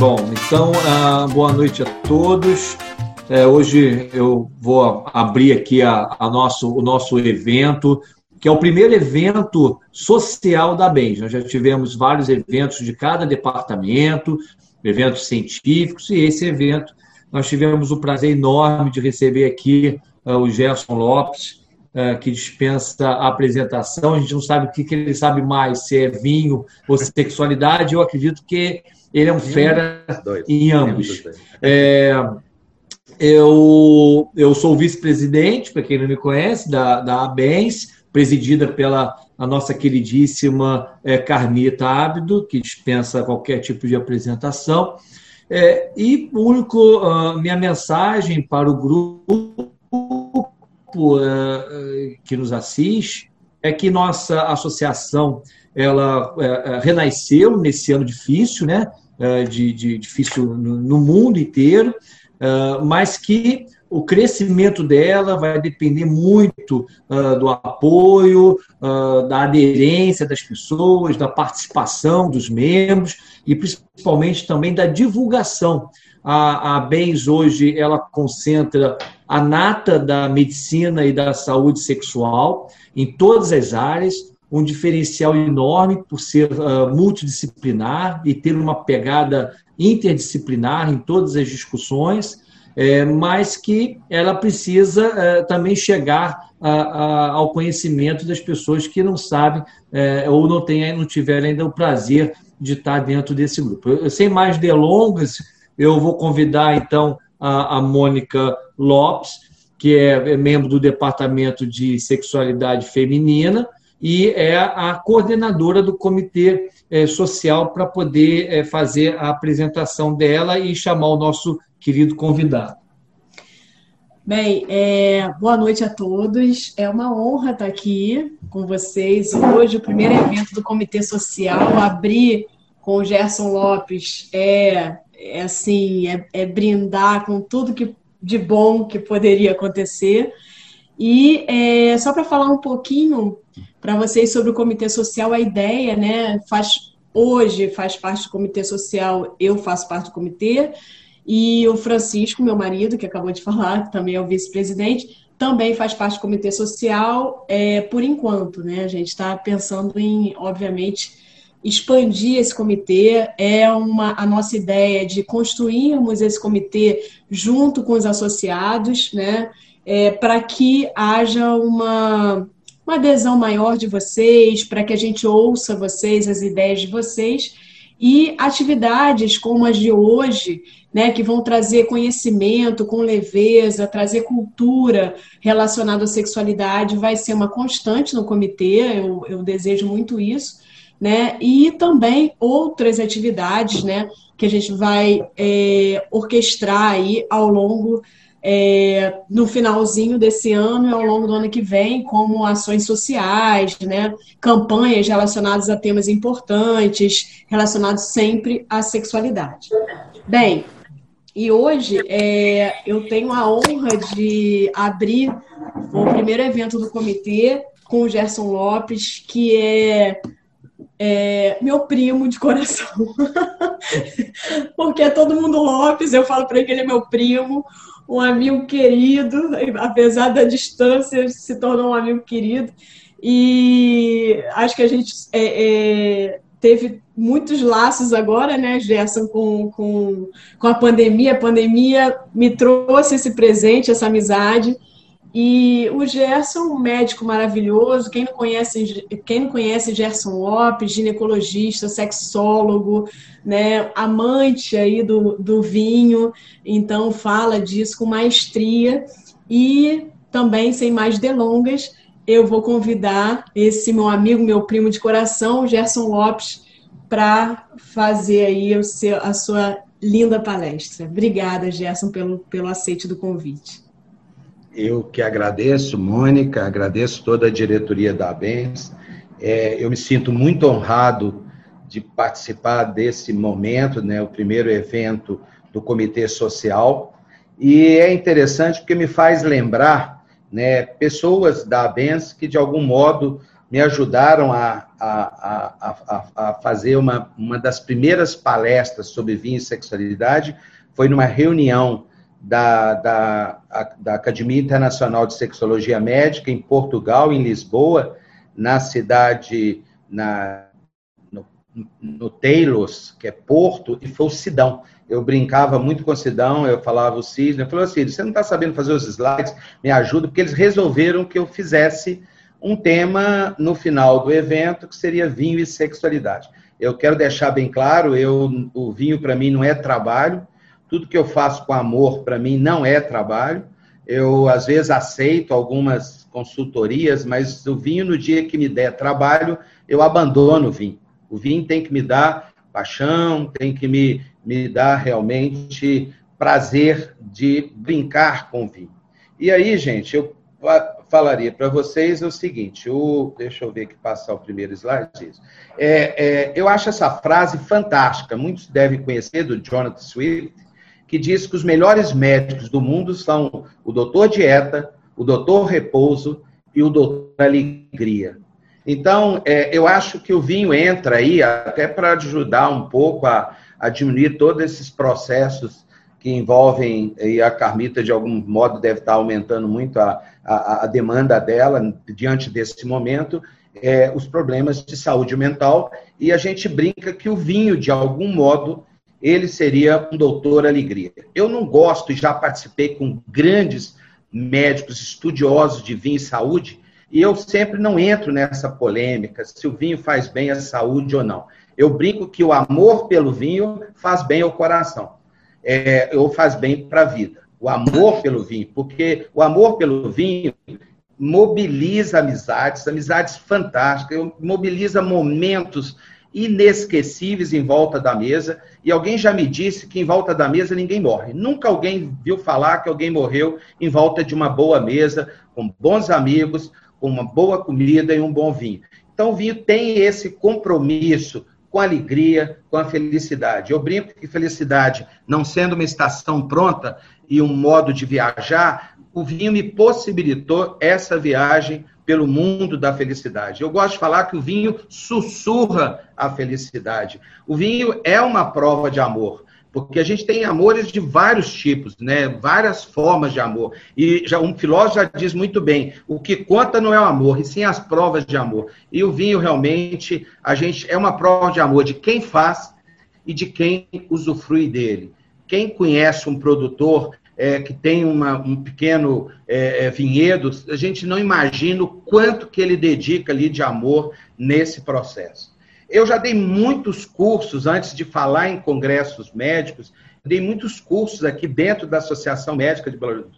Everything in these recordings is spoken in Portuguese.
Bom, então, uh, boa noite a todos. É, hoje eu vou abrir aqui a, a, nosso, o nosso evento, que é o primeiro evento social da BENS. Nós já tivemos vários eventos de cada departamento, eventos científicos, e esse evento nós tivemos o prazer enorme de receber aqui uh, o Gerson Lopes, uh, que dispensa a apresentação. A gente não sabe o que, que ele sabe mais, se é vinho ou sexualidade. Eu acredito que ele é um fera em ambos. É, eu, eu sou vice-presidente, para quem não me conhece, da, da ABENS, presidida pela a nossa queridíssima é, Carmita Ábido, que dispensa qualquer tipo de apresentação. É, e único, uh, minha mensagem para o grupo uh, que nos assiste é que nossa associação ela uh, renasceu nesse ano difícil, né? De, de difícil no, mundo inteiro, mas que o crescimento dela vai depender muito uh, do apoio, da aderência das pessoas, da participação dos membros e principalmente também da divulgação. A, a BENS hoje ela concentra a nata da medicina e da saúde sexual em todas as áreas, um diferencial enorme por ser uh, multidisciplinar e ter uma pegada interdisciplinar em todas as discussões é, mas que ela precisa é, também chegar a, a, ao conhecimento das pessoas que não sabem é, ou não, tem, não tiverem ainda o prazer de estar dentro desse grupo. Eu, sem mais delongas, eu vou convidar então a, a Mônica Lopes, que é, é membro do Departamento de Sexualidade Feminina e é a coordenadora do Comitê é, Social para poder é, fazer a apresentação dela e chamar o nosso querido convidado. Bem, é, boa noite a todos. É uma honra estar aqui com vocês hoje. O primeiro evento do Comitê Social, abrir com o Gerson Lopes é, é assim, é, é brindar com tudo que de bom que poderia acontecer. E é, só para falar um pouquinho para vocês sobre o Comitê Social, a ideia, né, faz hoje faz parte do Comitê Social, eu faço parte do comitê. E o Francisco, meu marido, que acabou de falar, que também é o vice-presidente, também faz parte do comitê social é, por enquanto, né? A gente está pensando em, obviamente, expandir esse comitê. É uma a nossa ideia de construirmos esse comitê junto com os associados, né? É, para que haja uma, uma adesão maior de vocês, para que a gente ouça vocês, as ideias de vocês, e atividades como as de hoje né, que vão trazer conhecimento com leveza, trazer cultura relacionada à sexualidade, vai ser uma constante no comitê, eu, eu desejo muito isso, né, e também outras atividades, né, que a gente vai é, orquestrar aí ao longo é, no finalzinho desse ano e ao longo do ano que vem, como ações sociais, né, campanhas relacionadas a temas importantes, relacionados sempre à sexualidade. Bem, e hoje é, eu tenho a honra de abrir o primeiro evento do comitê com o Gerson Lopes, que é, é meu primo de coração. Porque é todo mundo Lopes, eu falo para ele que ele é meu primo, um amigo querido, apesar da distância, se tornou um amigo querido. E acho que a gente é, é, teve muitos laços agora, né, Gerson, com, com, com a pandemia. A pandemia me trouxe esse presente, essa amizade. E o Gerson, um médico maravilhoso, quem não conhece, quem não conhece Gerson Lopes, ginecologista, sexólogo, né, amante aí do, do vinho, então fala disso com maestria. E também, sem mais delongas, eu vou convidar esse meu amigo, meu primo de coração, Gerson Lopes, para fazer aí seu, a sua linda palestra. Obrigada, Gerson, pelo, pelo aceite do convite. Eu que agradeço, Mônica, agradeço toda a diretoria da ABENS. É, eu me sinto muito honrado de participar desse momento, né, o primeiro evento do Comitê Social. E é interessante porque me faz lembrar né, pessoas da ABENS que, de algum modo, me ajudaram a, a, a, a, fazer uma, uma das primeiras palestras sobre vinho e sexualidade. Foi numa reunião da, da, da Academia Internacional de Sexologia Médica em Portugal, em Lisboa, na cidade, na, no, no Taylors, que é Porto, e foi o Sidão. Eu brincava muito com o Sidão, eu falava o Cisne, eu falei assim, você não está sabendo fazer os slides, me ajuda, porque eles resolveram que eu fizesse um tema no final do evento que seria vinho e sexualidade. Eu quero deixar bem claro, eu, o vinho para mim não é trabalho, tudo que eu faço com amor para mim não é trabalho. Eu às vezes aceito algumas consultorias, mas o vinho no dia que me der trabalho, eu abandono o vinho. O vinho tem que me dar paixão, tem que me, me dar realmente prazer de brincar com o vinho. E aí, gente, eu falaria para vocês o seguinte: o, deixa eu ver que passar o primeiro slide. É, é, eu acho essa frase fantástica, muitos devem conhecer, do Jonathan Swift, que diz que os melhores médicos do mundo são o doutor dieta, o doutor repouso e o doutor alegria. Então, é, eu acho que o vinho entra aí até para ajudar um pouco a, a diminuir todos esses processos que envolvem, e a Carmita, de algum modo, deve estar aumentando muito a, a, a demanda dela diante desse momento, é, os problemas de saúde mental, e a gente brinca que o vinho, de algum modo, ele seria um doutor alegria. Eu não gosto, e já participei com grandes médicos estudiosos de vinho e saúde, e eu sempre não entro nessa polêmica se o vinho faz bem à saúde ou não. Eu brinco que o amor pelo vinho faz bem ao coração é, ou faz bem para a vida. O amor pelo vinho, porque o amor pelo vinho mobiliza amizades, amizades fantásticas, mobiliza momentos inesquecíveis em volta da mesa. E alguém já me disse que em volta da mesa ninguém morre. Nunca alguém viu falar que alguém morreu em volta de uma boa mesa, com bons amigos, com uma boa comida e um bom vinho. Então, o vinho tem esse compromisso com alegria, com a felicidade. Eu brinco que felicidade, não sendo uma estação pronta e um modo de viajar, o vinho me possibilitou essa viagem pelo mundo da felicidade. Eu gosto de falar que o vinho sussurra a felicidade. O vinho é uma prova de amor. Porque a gente tem amores de vários tipos, né? Várias formas de amor. E já um filósofo já diz muito bem: o que conta não é o amor, e sim as provas de amor. E o vinho realmente a gente é uma prova de amor de quem faz e de quem usufrui dele. Quem conhece um produtor é, que tem uma, um pequeno é, é, vinhedo, a gente não imagina o quanto que ele dedica ali de amor nesse processo. Eu já dei muitos cursos antes de falar em congressos médicos, dei muitos cursos aqui dentro da Associação Médica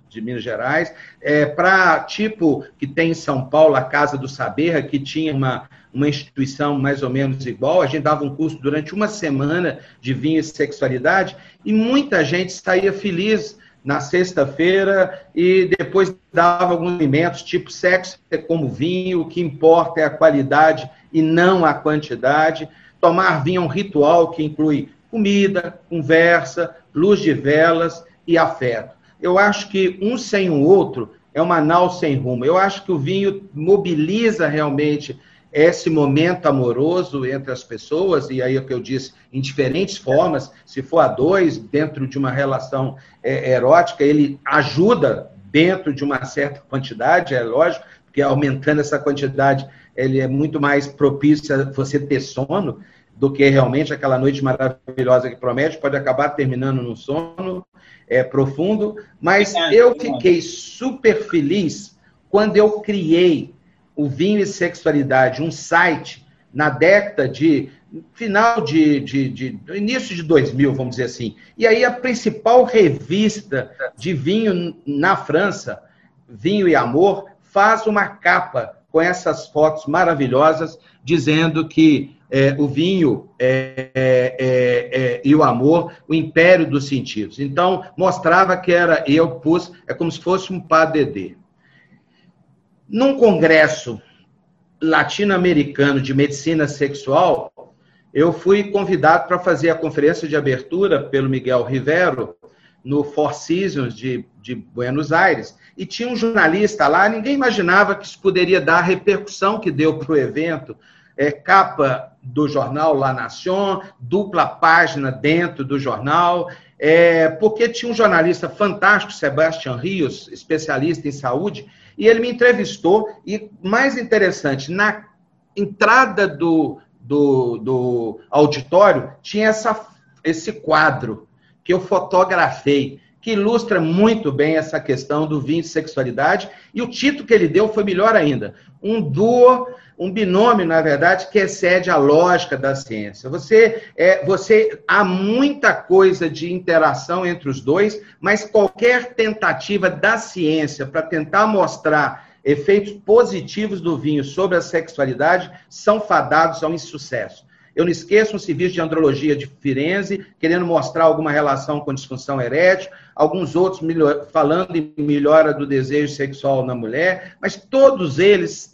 de, Minas Gerais, é, para tipo que tem em São Paulo, a Casa do Saber, que tinha uma, uma instituição mais ou menos igual. A gente dava um curso durante uma semana de vinho e sexualidade, e muita gente saía feliz na sexta-feira e depois dava alguns alimentos, tipo sexo é como vinho, o que importa é a qualidade e não a quantidade. Tomar vinho é um ritual que inclui comida, conversa, luz de velas e afeto. Eu acho que um sem o outro é uma nau sem rumo. Eu acho que o vinho mobiliza realmente esse momento amoroso entre as pessoas, e aí é o que eu disse, em diferentes formas, se for a dois, dentro de uma relação é, erótica, ele ajuda dentro de uma certa quantidade, é lógico, porque aumentando essa quantidade, ele é muito mais propício a você ter sono do que realmente aquela noite maravilhosa que promete, pode acabar terminando num sono é, profundo, mas eu fiquei super feliz quando eu criei o Vinho e Sexualidade, um site na década de final de, de, de, início de 2000, vamos dizer assim. E aí a principal revista de vinho na França, Vinho e Amor, faz uma capa com essas fotos maravilhosas dizendo que é, o vinho é, é, é, e o amor, o império dos sentidos. Então, mostrava que era, eu pus, é como se fosse um PADD. Num congresso latino-americano de medicina sexual, eu fui convidado para fazer a conferência de abertura pelo Miguel Rivero, no Four Seasons de, de Buenos Aires, e tinha um jornalista lá, ninguém imaginava que isso poderia dar a repercussão que deu para o evento, é, capa do jornal La Nación, dupla página dentro do jornal, é, porque tinha um jornalista fantástico, Sebastião Rios, especialista em saúde, e ele me entrevistou, e mais interessante, na entrada do, do, do auditório tinha essa, esse quadro que eu fotografei, que ilustra muito bem essa questão do vinho e sexualidade, e o título que ele deu foi melhor ainda. Um duo, um binômio, na verdade, que excede a lógica da ciência. Você, é, você há muita coisa de interação entre os dois, mas qualquer tentativa da ciência para tentar mostrar efeitos positivos do vinho sobre a sexualidade são fadados ao insucesso. Eu não esqueço um serviço de andrologia de Firenze, querendo mostrar alguma relação com disfunção erétil, alguns outros falando em melhora do desejo sexual na mulher, mas todos eles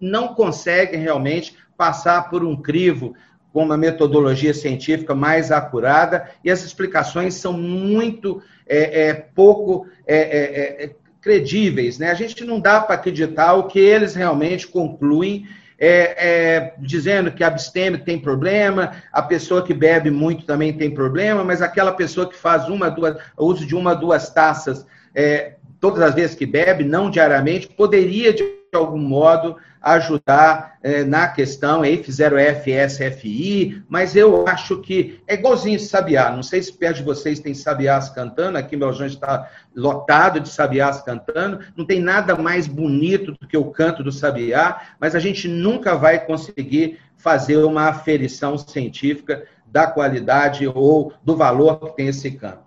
não conseguem realmente passar por um crivo com uma metodologia científica mais acurada, e as explicações são muito é, é, pouco é, é, é credíveis. Né? A gente não dá para acreditar o que eles realmente concluem é, é, dizendo que abstêmio tem problema, a pessoa que bebe muito também tem problema, mas aquela pessoa que faz uma, duas, uso de uma, duas taças é, todas as vezes que bebe, não diariamente, poderia de algum modo ajudar é, na questão, aí fizeram FSFI, mas eu acho que é igualzinho Sabiá, não sei se perto de vocês tem Sabiás cantando, aqui meu João está lotado de Sabiás cantando, não tem nada mais bonito do que o canto do Sabiá, mas a gente nunca vai conseguir fazer uma aferição científica da qualidade ou do valor que tem esse canto.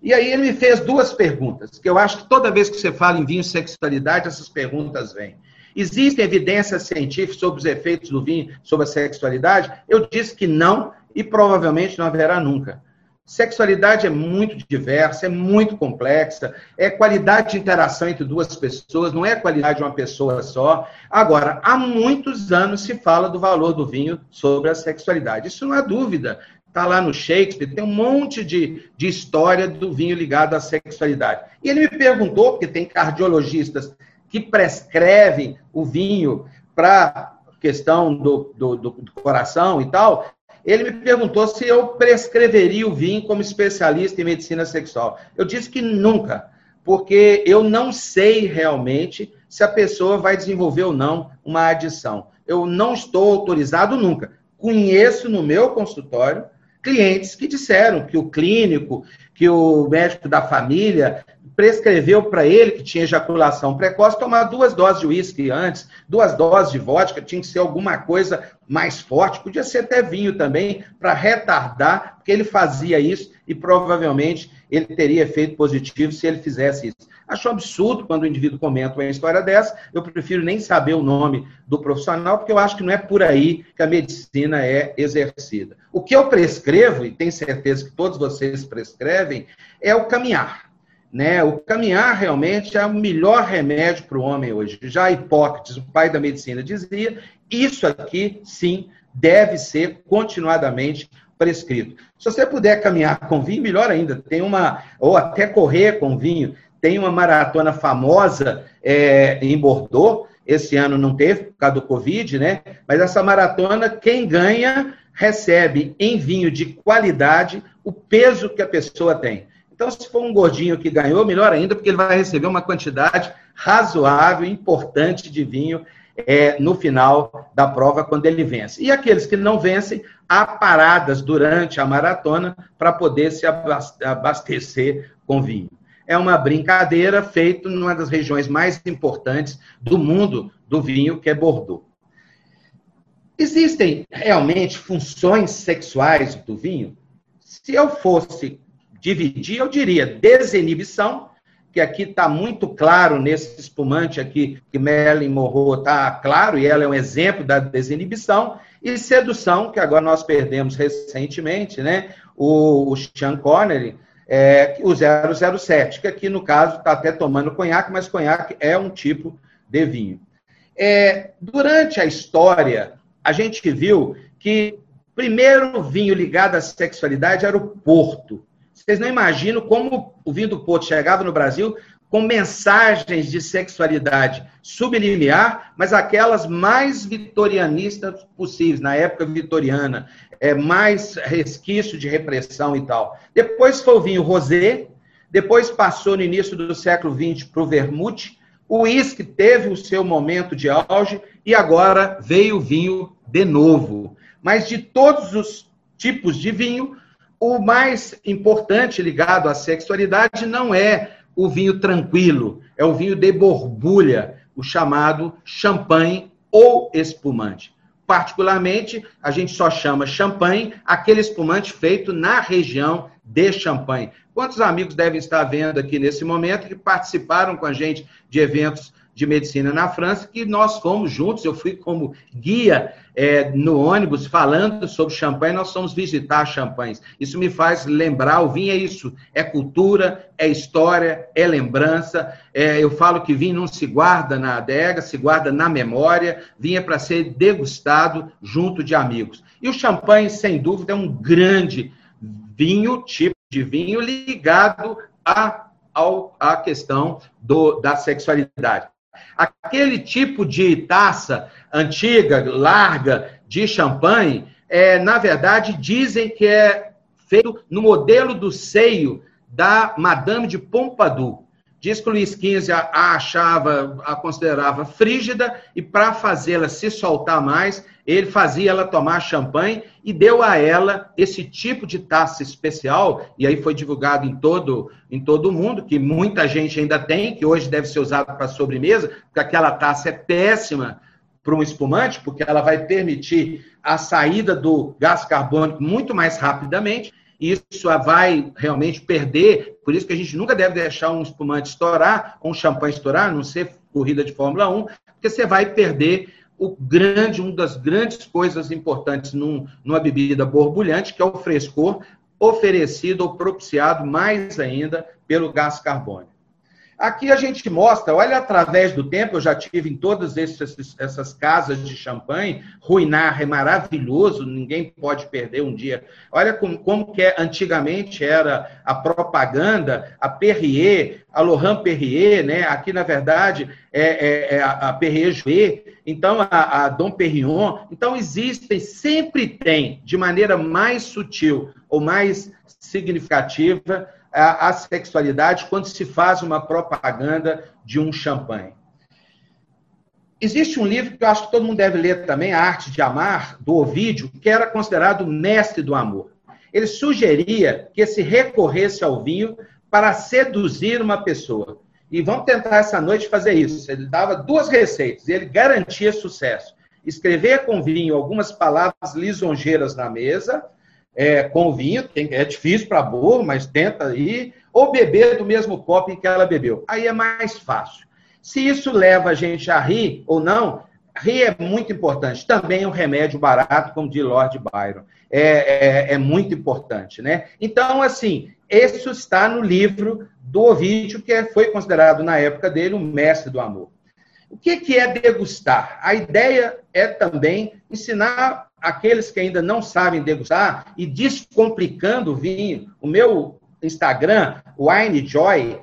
E aí ele me fez duas perguntas, que eu acho que toda vez que você fala em vinho e sexualidade, essas perguntas vêm. Existem evidências científicas sobre os efeitos do vinho sobre a sexualidade? Eu disse que não e provavelmente não haverá nunca. Sexualidade é muito diversa, é muito complexa, é qualidade de interação entre duas pessoas, não é qualidade de uma pessoa só. Agora, há muitos anos se fala do valor do vinho sobre a sexualidade. Isso não há dúvida. Está lá no Shakespeare, tem um monte de, de história do vinho ligado à sexualidade. E ele me perguntou, porque tem cardiologistas que prescrevem o vinho para questão do, do, do, coração e tal, ele me perguntou se eu prescreveria o vinho como especialista em medicina sexual. Eu disse que nunca, porque eu não sei realmente se a pessoa vai desenvolver ou não uma adição. Eu não estou autorizado nunca. Conheço no meu consultório clientes que disseram que o clínico, que o médico da família prescreveu para ele, que tinha ejaculação precoce, tomar duas doses de uísque antes, duas doses de vodka, tinha que ser alguma coisa mais forte, podia ser até vinho também, para retardar, porque ele fazia isso e provavelmente ele teria efeito positivo se ele fizesse isso. Acho absurdo quando o indivíduo comenta uma história dessa. Eu prefiro nem saber o nome do profissional, porque eu acho que não é por aí que a medicina é exercida. O que eu prescrevo, e tenho certeza que todos vocês prescrevem, é o caminhar. Né? O caminhar realmente é o melhor remédio para o homem hoje. Já Hipócrates, o pai da medicina, dizia: isso aqui, sim, deve ser continuadamente prescrito. Se você puder caminhar com vinho, melhor ainda. Tem uma, ou até correr com vinho. Tem uma maratona famosa é, em Bordeaux, esse ano não teve por causa do Covid, né? Mas essa maratona, quem ganha, recebe em vinho de qualidade o peso que a pessoa tem. Então, se for um gordinho que ganhou, melhor ainda, porque ele vai receber uma quantidade razoável, importante de vinho é, no final da prova, quando ele vence. E aqueles que não vencem, há paradas durante a maratona para poder se abastecer com vinho é uma brincadeira feita numa das regiões mais importantes do mundo do vinho, que é Bordeaux. Existem realmente funções sexuais do vinho? Se eu fosse dividir, eu diria desinibição, que aqui está muito claro nesse espumante aqui, que Merlin Morro está claro, e ela é um exemplo da desinibição, e sedução, que agora nós perdemos recentemente, né? O, o Sean Connery, é, o 007, que aqui no caso está até tomando conhaque, mas conhaque é um tipo de vinho. É, durante a história, a gente viu que primeiro vinho ligado à sexualidade era o Porto. Vocês não imaginam como o vinho do Porto chegava no Brasil com mensagens de sexualidade sublimiar, mas aquelas mais vitorianistas possíveis, na época vitoriana, é, mais resquício de repressão e tal. Depois foi o vinho rosé, depois passou no início do século XX para o vermute, o uísque teve o seu momento de auge e agora veio o vinho de novo. Mas de todos os tipos de vinho, o mais importante ligado à sexualidade não é o vinho tranquilo, é o vinho de borbulha, o chamado champanhe ou espumante. Particularmente, a gente só chama champanhe aquele espumante feito na região de Champagne. Quantos amigos devem estar vendo aqui nesse momento que participaram com a gente de eventos de medicina na França, que nós fomos juntos, eu fui como guia é, no ônibus falando sobre champanhe, nós fomos visitar champanhes. Isso me faz lembrar, o vinho é isso, é cultura, é história, é lembrança. É, eu falo que vinho não se guarda na adega, se guarda na memória, vinho é para ser degustado junto de amigos. E o champanhe, sem dúvida, é um grande vinho, tipo de vinho ligado a ao, à questão do, da sexualidade. Aquele tipo de taça antiga, larga, de champanhe, é, na verdade, dizem que é feito no modelo do seio da Madame de Pompadour. Diz que Luiz XV a achava, a considerava frígida, e para fazê-la se soltar mais, ele fazia ela tomar champanhe e deu a ela esse tipo de taça especial, e aí foi divulgado em todo, em todo o mundo, que muita gente ainda tem, que hoje deve ser usado para sobremesa, porque aquela taça é péssima para um espumante, porque ela vai permitir a saída do gás carbônico muito mais rapidamente, isso vai realmente perder. Por isso que a gente nunca deve deixar um espumante estourar, ou um champanhe estourar, a não ser corrida de Fórmula 1, porque você vai perder o grande, uma das grandes coisas importantes num, numa bebida borbulhante, que é o frescor oferecido ou propiciado mais ainda pelo gás carbônico. Aqui a gente mostra, olha, através do tempo, eu já tive em todas esses, essas casas de champanhe, Ruinar é maravilhoso, ninguém pode perder um dia. Olha como, como que é, antigamente era a propaganda, a Perrier, a Laurent Perrier, né? aqui na verdade é, é, é a Perrier Jouet, então a, a Dom Perignon. Então existem, sempre tem, de maneira mais sutil ou mais significativa, a, a sexualidade quando se faz uma propaganda de um champanhe. Existe um livro que eu acho que todo mundo deve ler também, A Arte de Amar, do Ovídio, que era considerado mestre do amor. Ele sugeria que se recorresse ao vinho para seduzir uma pessoa. E vamos tentar essa noite fazer isso. Ele dava duas receitas e ele garantia sucesso. Escrever com vinho algumas palavras lisonjeiras na mesa é, com vinho, é difícil para burro, mas tenta aí, ou beber do mesmo copo em que ela bebeu. Aí é mais fácil. Se isso leva a gente a rir ou não, rir é muito importante. Também é um remédio barato, como de Lord Byron. É, é, é muito importante, né? Então, assim, isso está no livro do Ovídio, que foi considerado, na época dele, o mestre do amor. O que é degustar? A ideia é também ensinar aqueles que ainda não sabem degustar e descomplicando o vinho. O meu Instagram, Wine Joy,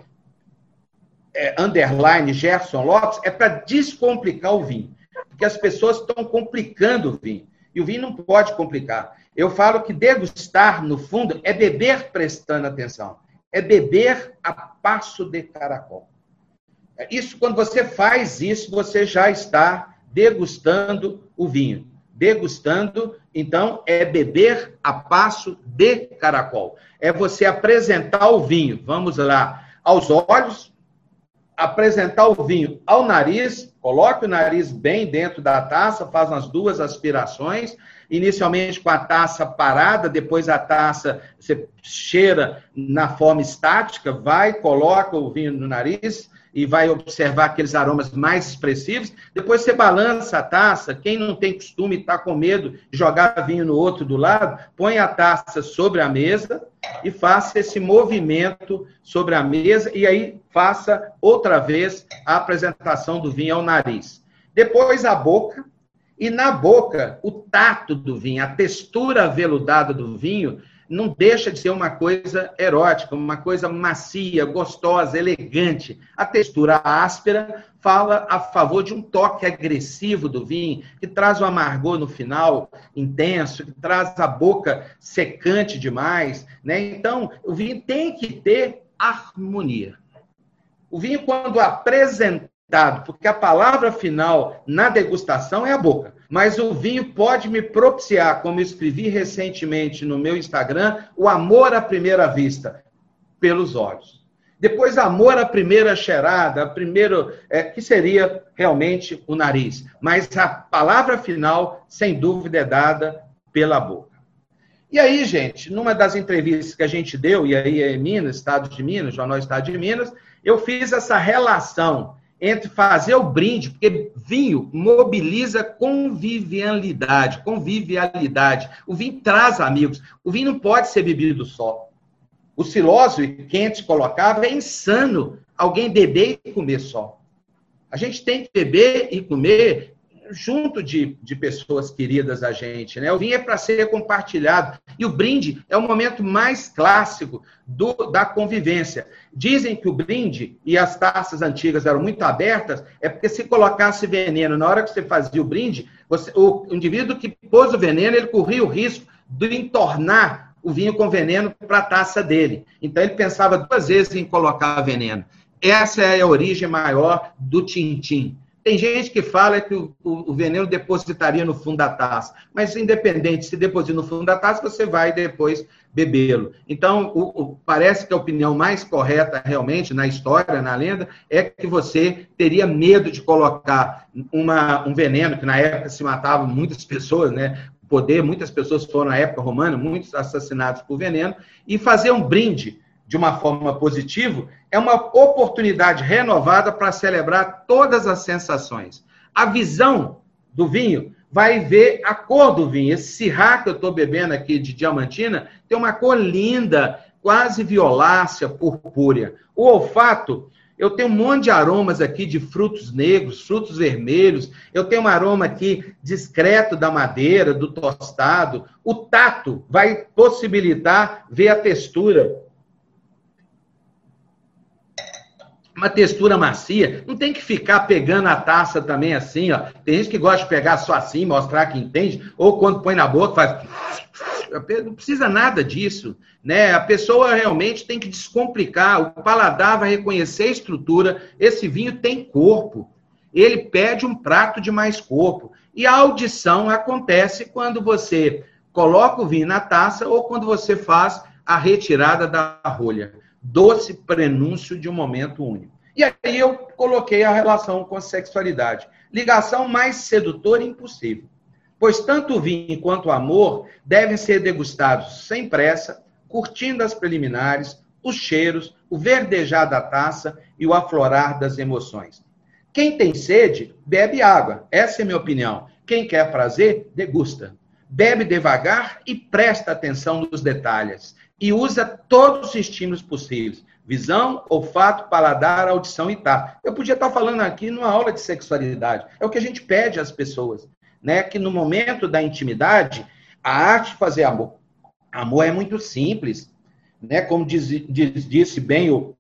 é, underline Gerson Lopes, é para descomplicar o vinho. Porque as pessoas estão complicando o vinho. E o vinho não pode complicar. Eu falo que degustar, no fundo, é beber prestando atenção. É beber a passo de caracol. Isso, quando você faz isso, você já está degustando o vinho. Degustando, então, é beber a passo de caracol. É você apresentar o vinho, vamos lá, aos olhos, apresentar o vinho ao nariz, coloque o nariz bem dentro da taça, faz as duas aspirações, inicialmente com a taça parada, depois a taça você cheira na forma estática, vai, coloca o vinho no nariz, e vai observar aqueles aromas mais expressivos. Depois você balança a taça. Quem não tem costume está com medo de jogar vinho no outro do lado, põe a taça sobre a mesa e faça esse movimento sobre a mesa e aí faça outra vez a apresentação do vinho ao nariz. Depois a boca e na boca o tato do vinho, a textura aveludada do vinho não deixa de ser uma coisa erótica, uma coisa macia, gostosa, elegante. A textura áspera fala a favor de um toque agressivo do vinho, que traz o amargor no final intenso, que traz a boca secante demais, né? Então, o vinho tem que ter harmonia. O vinho, quando apresentado, porque a palavra final na degustação é a boca, mas o vinho pode me propiciar, como escrevi recentemente no meu Instagram, o amor à primeira vista, pelos olhos. Depois, amor à primeira cheirada, primeiro, é, que seria realmente o nariz. Mas a palavra final, sem dúvida, é dada pela boca. E aí, gente, numa das entrevistas que a gente deu, e aí é Minas, Estado de Minas, Jornal Estado de Minas, eu fiz essa relação entre fazer o brinde, porque vinho mobiliza convivialidade, convivialidade. O vinho traz amigos. O vinho não pode ser bebido só. O Silósio, quente colocava, é insano alguém beber e comer só. A gente tem que beber e comer junto de, de pessoas queridas a gente, né? O vinho é para ser compartilhado. E o brinde é o momento mais clássico do, da convivência. Dizem que o brinde e as taças antigas eram muito abertas, é porque se colocasse veneno na hora que você fazia o brinde, você, o indivíduo que pôs o veneno, ele corria o risco de entornar o vinho com veneno para a taça dele. Então ele pensava duas vezes em colocar veneno. Essa é a origem maior do tintim. Tem gente que fala que o, o, o, veneno depositaria no fundo da taça, mas independente se deposita no fundo da taça, você vai depois bebê-lo. Então, o, parece que a opinião mais correta realmente na história, na lenda, é que você teria medo de colocar uma, um veneno, que na época se matavam muitas pessoas, né? Poder, muitas pessoas foram na época romana, muitos assassinados por veneno, e fazer um brinde de uma forma positiva, é uma oportunidade renovada para celebrar todas as sensações. A visão do vinho vai ver a cor do vinho. Esse cirrá que eu estou bebendo aqui de diamantina tem uma cor linda, quase violácea, purpúrea. O olfato, eu tenho um monte de aromas aqui de frutos negros, frutos vermelhos. Eu tenho um aroma aqui discreto da madeira, do tostado. O tato vai possibilitar ver a textura uma textura macia, não tem que ficar pegando a taça também assim, ó. Tem gente que gosta de pegar só assim, mostrar que entende, ou quando põe na boca faz não precisa nada disso, né? A pessoa realmente tem que descomplicar, o paladar vai reconhecer a estrutura, esse vinho tem corpo. Ele pede um prato de mais corpo. E a audição acontece quando você coloca o vinho na taça ou quando você faz a retirada da rolha doce prenúncio de um momento único. E aí eu coloquei a relação com a sexualidade. Ligação mais sedutora impossível. Pois tanto o vinho quanto o amor devem ser degustados sem pressa, curtindo as preliminares, os cheiros, o verdejar da taça e o aflorar das emoções. Quem tem sede, bebe água. Essa é a minha opinião. Quem quer prazer, degusta. Bebe devagar e presta atenção nos detalhes e usa todos os estímulos possíveis: visão, olfato, paladar, audição e tato. Eu podia estar falando aqui numa aula de sexualidade. É o que a gente pede às pessoas, né? Que no momento da intimidade, a arte de fazer amor. Amor é muito simples, né? Como diz, diz, disse bem o,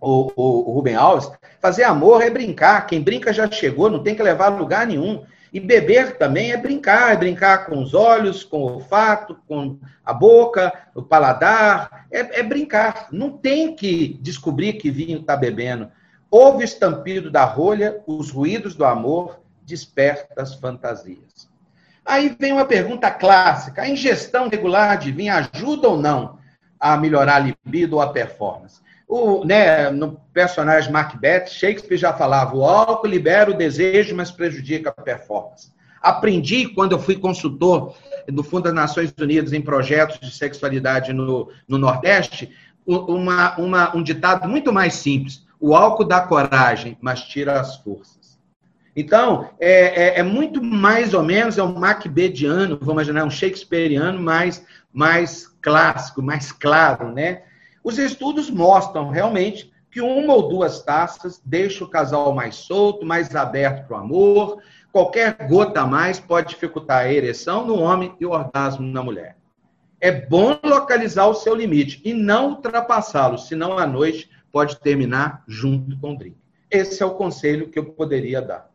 o, o Rubem Alves, fazer amor é brincar. Quem brinca já chegou, não tem que levar a lugar nenhum. E beber também é brincar, é brincar com os olhos, com o olfato, com a boca, o paladar, é, é brincar. Não tem que descobrir que vinho está bebendo. Ouve o estampido da rolha, os ruídos do amor, desperta as fantasias. Aí vem uma pergunta clássica: a ingestão regular de vinho ajuda ou não a melhorar a libido ou a performance? O, né, no personagem Macbeth, Shakespeare já falava: o álcool libera o desejo, mas prejudica a performance. Aprendi quando eu fui consultor do Fundo das Nações Unidas em projetos de sexualidade no, no Nordeste, uma, uma, um ditado muito mais simples: o álcool dá coragem, mas tira as forças. Então, é, é, é muito mais ou menos, é um macbethiano, vamos imaginar, um shakespeariano mais, mais clássico, mais claro, né? Os estudos mostram realmente que uma ou duas taças deixa o casal mais solto, mais aberto para o amor. Qualquer gota a mais pode dificultar a ereção no homem e o orgasmo na mulher. é bom localizar o seu limite e não ultrapassá-lo, senão a noite pode terminar junto com o drink. Esse é o conselho que eu poderia dar.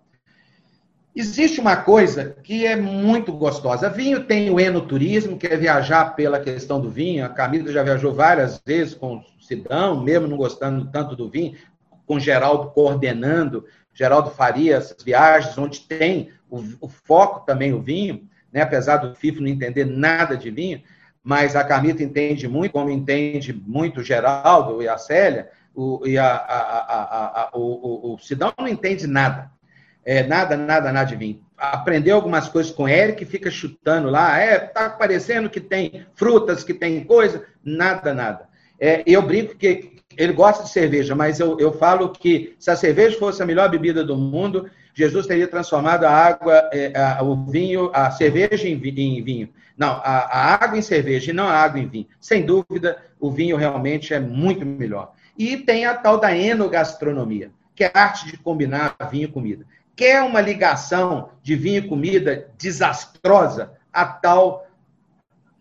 Existe uma coisa que é muito gostosa. Vinho tem o enoturismo, que é viajar pela questão do vinho. A Camila já viajou várias vezes com o Sidão, mesmo não gostando tanto do vinho, com Geraldo coordenando, Geraldo Faria, essas viagens, onde tem o, o foco também o vinho, né? apesar do FIFO não entender nada de vinho, mas a Carmita entende muito, como entende muito o Geraldo e a Célia, o, e a, a, a, o, o Sidão não entende nada. É, nada, nada, nada de vinho. Aprendeu algumas coisas com Eric, fica chutando lá, é, tá parecendo que tem frutas, que tem coisa, nada, nada. É, eu brinco que ele gosta de cerveja, mas eu, eu falo que se a cerveja fosse a melhor bebida do mundo, Jesus teria transformado a água, é, a, o vinho, a cerveja em, em vinho. Não, a, a, água em cerveja e não a água em vinho. Sem dúvida, o vinho realmente é muito melhor. E tem a tal da enogastronomia, que é a arte de combinar vinho e comida. Quer uma ligação de vinho e comida desastrosa? A tal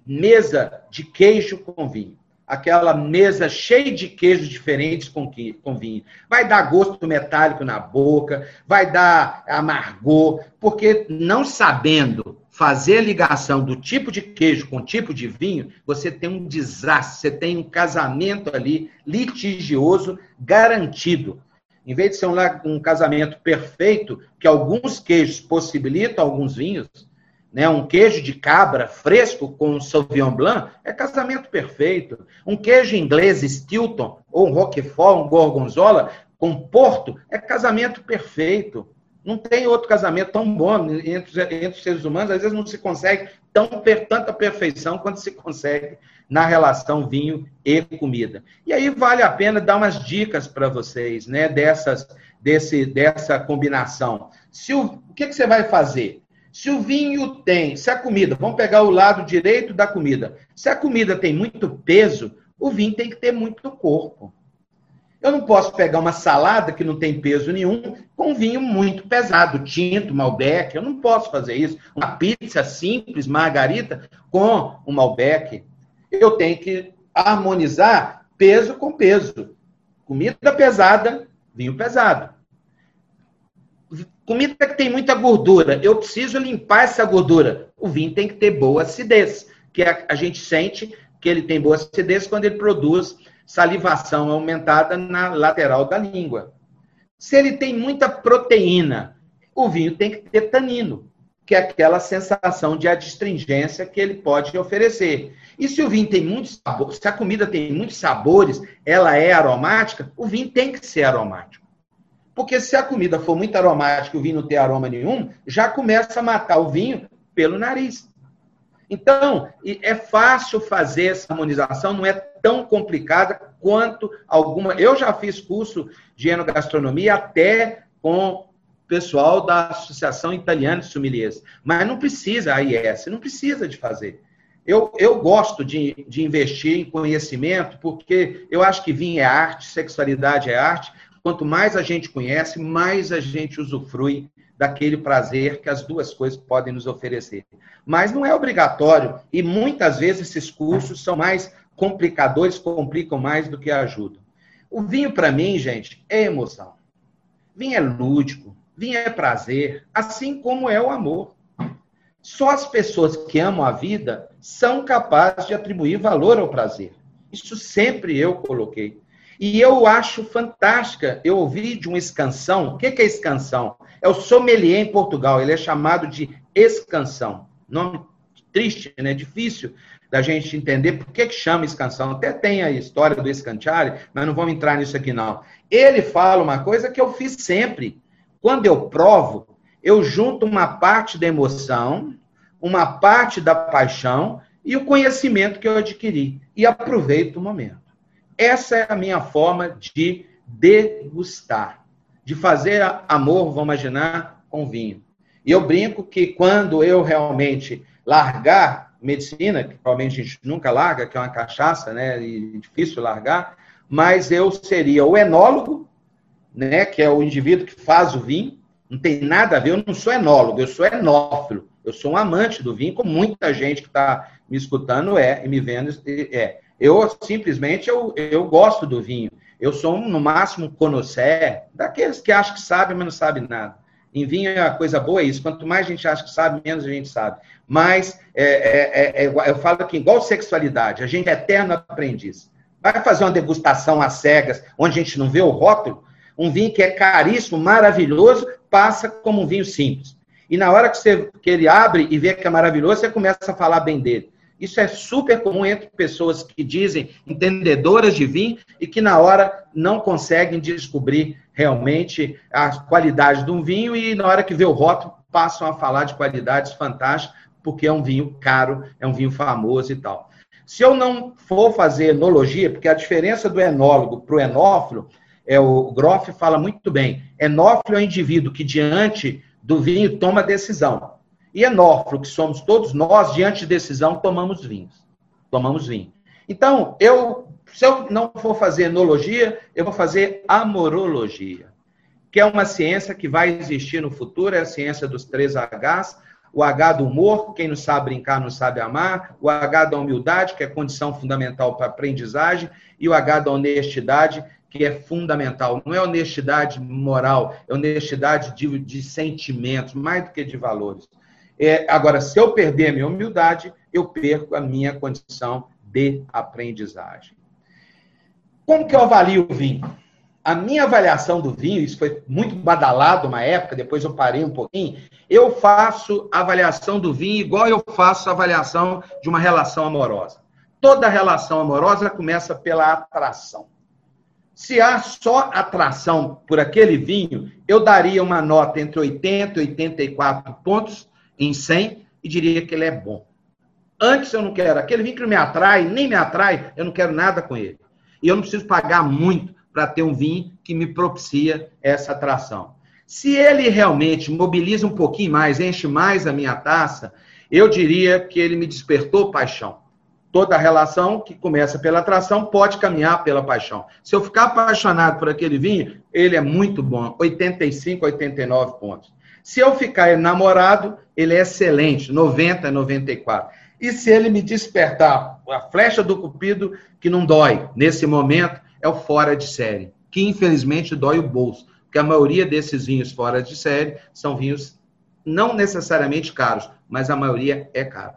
mesa de queijo com vinho. Aquela mesa cheia de queijos diferentes com, com vinho. Vai dar gosto metálico na boca, vai dar amargor, porque não sabendo fazer a ligação do tipo de queijo com tipo de vinho, você tem um desastre, você tem um casamento ali litigioso garantido. Em vez de ser um, um casamento perfeito, que alguns queijos possibilitam alguns vinhos, né? um queijo de cabra fresco com Sauvignon Blanc é casamento perfeito. Um queijo inglês Stilton, ou um Roquefort, um Gorgonzola, com Porto, é casamento perfeito. Não tem outro casamento tão bom entre, entre os seres humanos, às vezes não se consegue tão, tanta perfeição quanto se consegue na relação vinho e comida. E aí vale a pena dar umas dicas para vocês, né, dessas, desse, dessa combinação. Se o, o que, que você vai fazer? Se o vinho tem, se a comida, vamos pegar o lado direito da comida, se a comida tem muito peso, o vinho tem que ter muito corpo. Eu não posso pegar uma salada que não tem peso nenhum com vinho muito pesado, tinto, Malbec. Eu não posso fazer isso. Uma pizza simples, margarita, com um Malbec. Eu tenho que harmonizar peso com peso. Comida pesada, vinho pesado. Comida que tem muita gordura, eu preciso limpar essa gordura. O vinho tem que ter boa acidez, que a, a gente sente que ele tem boa acidez quando ele produz salivação aumentada na lateral da língua. Se ele tem muita proteína, o vinho tem que ter tanino, que é aquela sensação de adstringência que ele pode oferecer. E se o vinho tem muitos sabores, se a comida tem muitos sabores, ela é aromática, o vinho tem que ser aromático. Porque se a comida for muito aromática e o vinho não tem aroma nenhum, já começa a matar o vinho pelo nariz. Então, é fácil fazer essa harmonização, não é tão complicada quanto alguma. Eu já fiz curso de enogastronomia até com pessoal da Associação Italiana de Sommeliers, mas não precisa, a IS, não precisa de fazer. Eu, eu gosto de, de investir em conhecimento, porque eu acho que vinho é arte, sexualidade é arte. Quanto mais a gente conhece, mais a gente usufrui daquele prazer que as duas coisas podem nos oferecer. Mas não é obrigatório e muitas vezes esses cursos são mais complicadores, complicam mais do que ajudam. O vinho para mim, gente, é emoção. Vinho é lúdico, vinho é prazer, assim como é o amor. Só as pessoas que amam a vida são capazes de atribuir valor ao prazer. Isso sempre eu coloquei. E eu acho fantástica. Eu ouvi de uma escansão. O que é escansão? É o sommelier em Portugal. Ele é chamado de escansão. Nome triste, né? Difícil da gente entender por que, que chama escansão. Até tem a história do escantiare, mas não vamos entrar nisso aqui, não. Ele fala uma coisa que eu fiz sempre. Quando eu provo, eu junto uma parte da emoção, uma parte da paixão e o conhecimento que eu adquiri. E aproveito o momento. Essa é a minha forma de degustar, de fazer amor, vamos imaginar, com vinho. E eu brinco que quando eu realmente largar medicina, que provavelmente a gente nunca larga, que é uma cachaça, né, e difícil largar, mas eu seria o enólogo, né, que é o indivíduo que faz o vinho, não tem nada a ver, eu não sou enólogo, eu sou enófilo, eu sou um amante do vinho, como muita gente que está me escutando é, e me vendo é. Eu simplesmente eu, eu gosto do vinho. Eu sou, no máximo, conhecer daqueles que acham que sabem, mas não sabem nada. Em vinho, a coisa boa é isso. Quanto mais a gente acha que sabe, menos a gente sabe. Mas é, é, é, é eu falo que, igual sexualidade, a gente é eterno aprendiz. Vai fazer uma degustação às cegas, onde a gente não vê o rótulo, um vinho que é caríssimo, maravilhoso, passa como um vinho simples. E na hora que, você, que ele abre e vê que é maravilhoso, você começa a falar bem dele. Isso é super comum entre pessoas que dizem entendedoras de vinho e que na hora não conseguem descobrir realmente a qualidade de um vinho e na hora que vê o rótulo passam a falar de qualidades fantásticas porque é um vinho caro, é um vinho famoso e tal. Se eu não for fazer enologia, porque a diferença do enólogo para o enófilo, é, o Groff fala muito bem, enófilo é o indivíduo que diante do vinho toma decisão. E enófilo, que somos todos nós, diante de decisão, tomamos vinhos. Tomamos vinho. Então, eu, se eu não for fazer enologia, eu vou fazer amorologia, que é uma ciência que vai existir no futuro, é a ciência dos três Hs, o H do humor, quem não sabe brincar não sabe amar, o H da humildade, que é condição fundamental para aprendizagem, e o H da honestidade, que é fundamental. Não é honestidade moral, é honestidade de, de sentimentos, mais do que de valores. É, agora, se eu perder a minha humildade, eu perco a minha condição de aprendizagem. Como que eu avalio o vinho? A minha avaliação do vinho, isso foi muito badalado uma época, depois eu parei um pouquinho. Eu faço avaliação do vinho igual eu faço avaliação de uma relação amorosa. Toda relação amorosa começa pela atração. Se há só atração por aquele vinho, eu daria uma nota entre 80 e 84 pontos em 100 e diria que ele é bom. Antes eu não quero. Aquele vinho que me atrai, nem me atrai, eu não quero nada com ele. E eu não preciso pagar muito para ter um vinho que me propicia essa atração. Se ele realmente mobiliza um pouquinho mais, enche mais a minha taça, eu diria que ele me despertou paixão. Toda relação que começa pela atração pode caminhar pela paixão. Se eu ficar apaixonado por aquele vinho, ele é muito bom, 85, 89 pontos. Se eu ficar enamorado, ele é excelente, 90, 94. E se ele me despertar a flecha do cupido, que não dói nesse momento, é o fora de série, que infelizmente dói o bolso, porque a maioria desses vinhos fora de série são vinhos não necessariamente caros, mas a maioria é caro.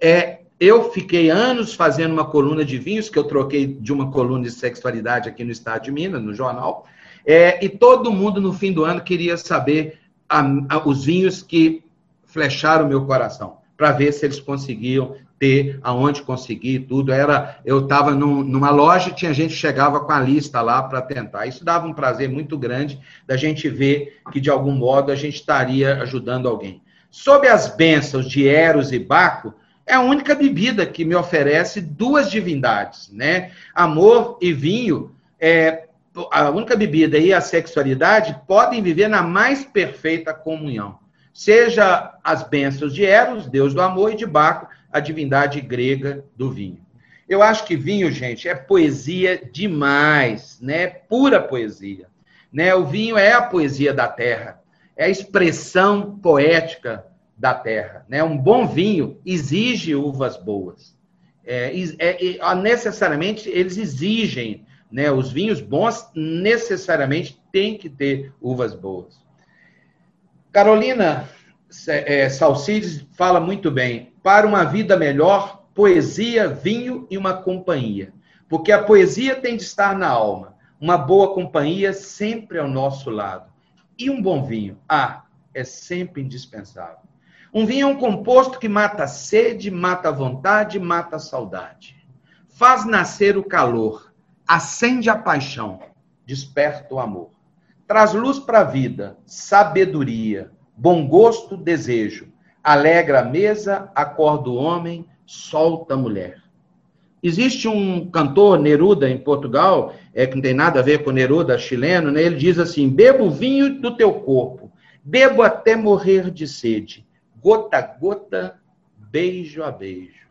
É, eu fiquei anos fazendo uma coluna de vinhos, que eu troquei de uma coluna de sexualidade aqui no Estado de Minas, no jornal, é, e todo mundo no fim do ano queria saber a, a, os vinhos que flecharam meu coração, para ver se eles conseguiam ter aonde conseguir tudo. Era, eu estava num, numa loja tinha gente chegava com a lista lá para tentar. Isso dava um prazer muito grande da gente ver que, de algum modo, a gente estaria ajudando alguém. Sob as bênçãos de Eros e Baco, é a única bebida que me oferece duas divindades, né? Amor e vinho é, a única bebida e a sexualidade podem viver na mais perfeita comunhão. Seja as bênçãos de Eros, deus do amor, e de Baco, a divindade grega do vinho. Eu acho que vinho, gente, é poesia demais, né? Pura poesia. Né? O vinho é a poesia da terra, é a expressão poética da terra. Né? Um bom vinho exige uvas boas. É, é, é, necessariamente, eles exigem né? Os vinhos bons necessariamente têm que ter uvas boas. Carolina é, fala muito bem. Para uma vida melhor, poesia, vinho e uma companhia. Porque a poesia tem de estar na alma. Uma boa companhia sempre ao nosso lado. E um bom vinho, ah, é sempre indispensável. Um vinho é um composto que mata a sede, mata a vontade, mata a saudade. Faz nascer o calor, acende a paixão, desperta o amor. Traz luz para a vida, sabedoria, bom gosto, desejo. Alegra a mesa, acorda o homem, solta a mulher. Existe um cantor, Neruda, em Portugal, é, que não tem nada a ver com Neruda, chileno, né? ele diz assim: bebo vinho do teu corpo, bebo até morrer de sede, gota a gota, beijo a beijo.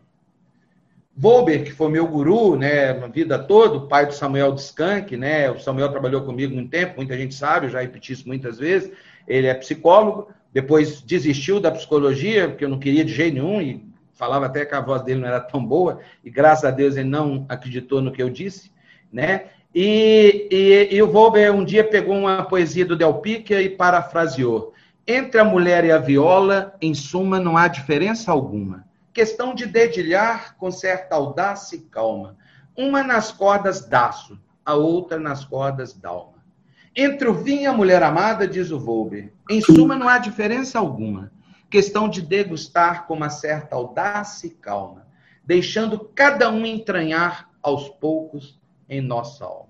Volber, que foi meu guru, né, a vida toda, pai do Samuel Skank, né, o Samuel trabalhou comigo muito tempo, muita gente sabe, eu já repeti isso muitas vezes, ele é psicólogo, depois desistiu da psicologia, porque eu não queria de jeito nenhum, e falava até que a voz dele não era tão boa, e graças a Deus ele não acreditou no que eu disse, né? E, e, e o Volber um dia pegou uma poesia do Del Pique e parafraseou. Entre a mulher e a viola, em suma, não há diferença alguma. Questão de dedilhar com certa audácia e calma. Uma nas cordas d'áço, a outra nas cordas d'alma. Entre o vinho e a mulher amada, diz o Volber, em suma, não há diferença alguma. Questão de degustar com uma certa audácia e calma, deixando cada um entranhar aos poucos em nossa alma.